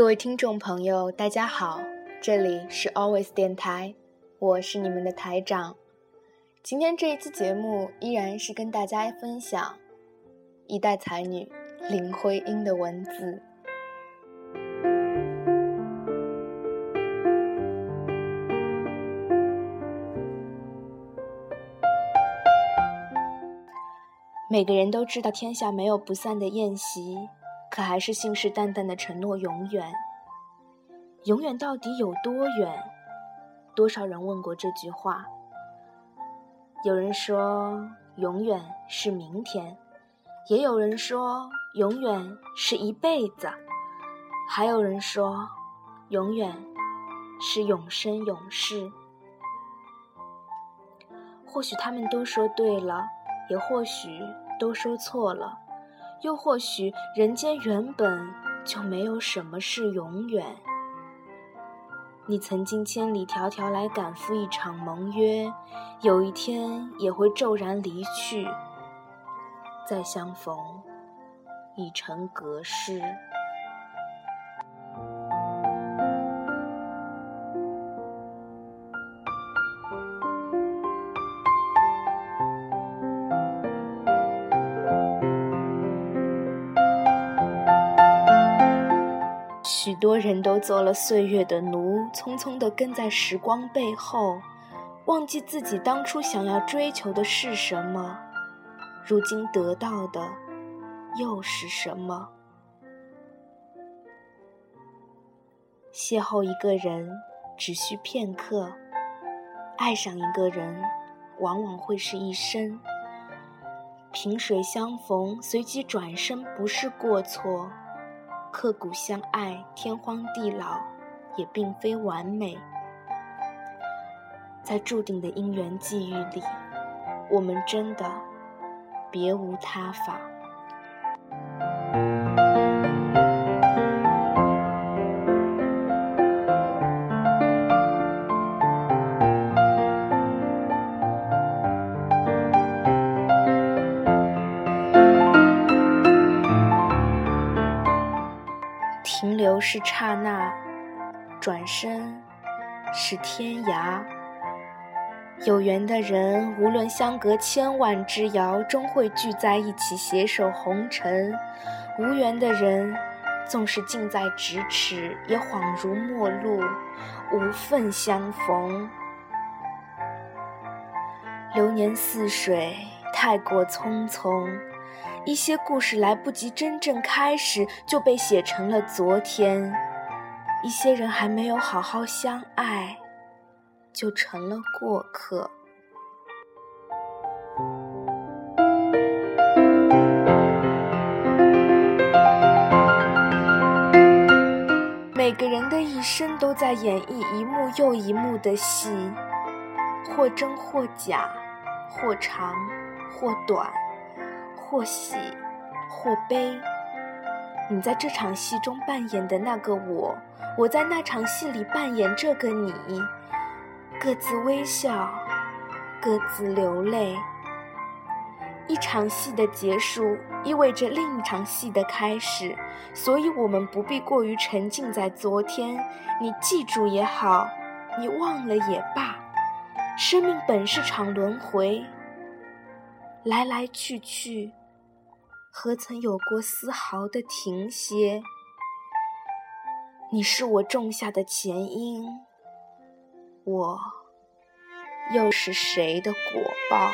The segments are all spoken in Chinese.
各位听众朋友，大家好，这里是 Always 电台，我是你们的台长。今天这一期节目依然是跟大家分享一代才女林徽因的文字。每个人都知道天下没有不散的宴席，可还是信誓旦旦的承诺永远。永远到底有多远？多少人问过这句话？有人说永远是明天，也有人说永远是一辈子，还有人说永远是永生永世。或许他们都说对了。也或许都说错了，又或许人间原本就没有什么是永远。你曾经千里迢迢来赶赴一场盟约，有一天也会骤然离去，再相逢已成隔世。许多人都做了岁月的奴，匆匆地跟在时光背后，忘记自己当初想要追求的是什么，如今得到的又是什么？邂逅一个人只需片刻，爱上一个人往往会是一生。萍水相逢，随即转身，不是过错。刻骨相爱，天荒地老，也并非完美。在注定的因缘际遇里，我们真的别无他法。是刹那，转身是天涯。有缘的人，无论相隔千万之遥，终会聚在一起，携手红尘；无缘的人，纵是近在咫尺，也恍如陌路，无份相逢。流年似水，太过匆匆。一些故事来不及真正开始，就被写成了昨天；一些人还没有好好相爱，就成了过客。每个人的一生都在演绎一幕又一幕的戏，或真或假，或长或短。或喜，或悲。你在这场戏中扮演的那个我，我在那场戏里扮演这个你，各自微笑，各自流泪。一场戏的结束，意味着另一场戏的开始，所以我们不必过于沉浸在昨天。你记住也好，你忘了也罢，生命本是场轮回，来来去去。何曾有过丝毫的停歇？你是我种下的前因，我又是谁的果报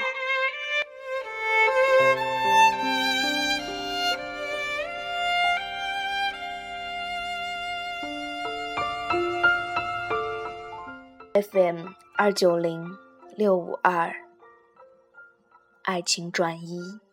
？FM 二九零六五二，爱情转移。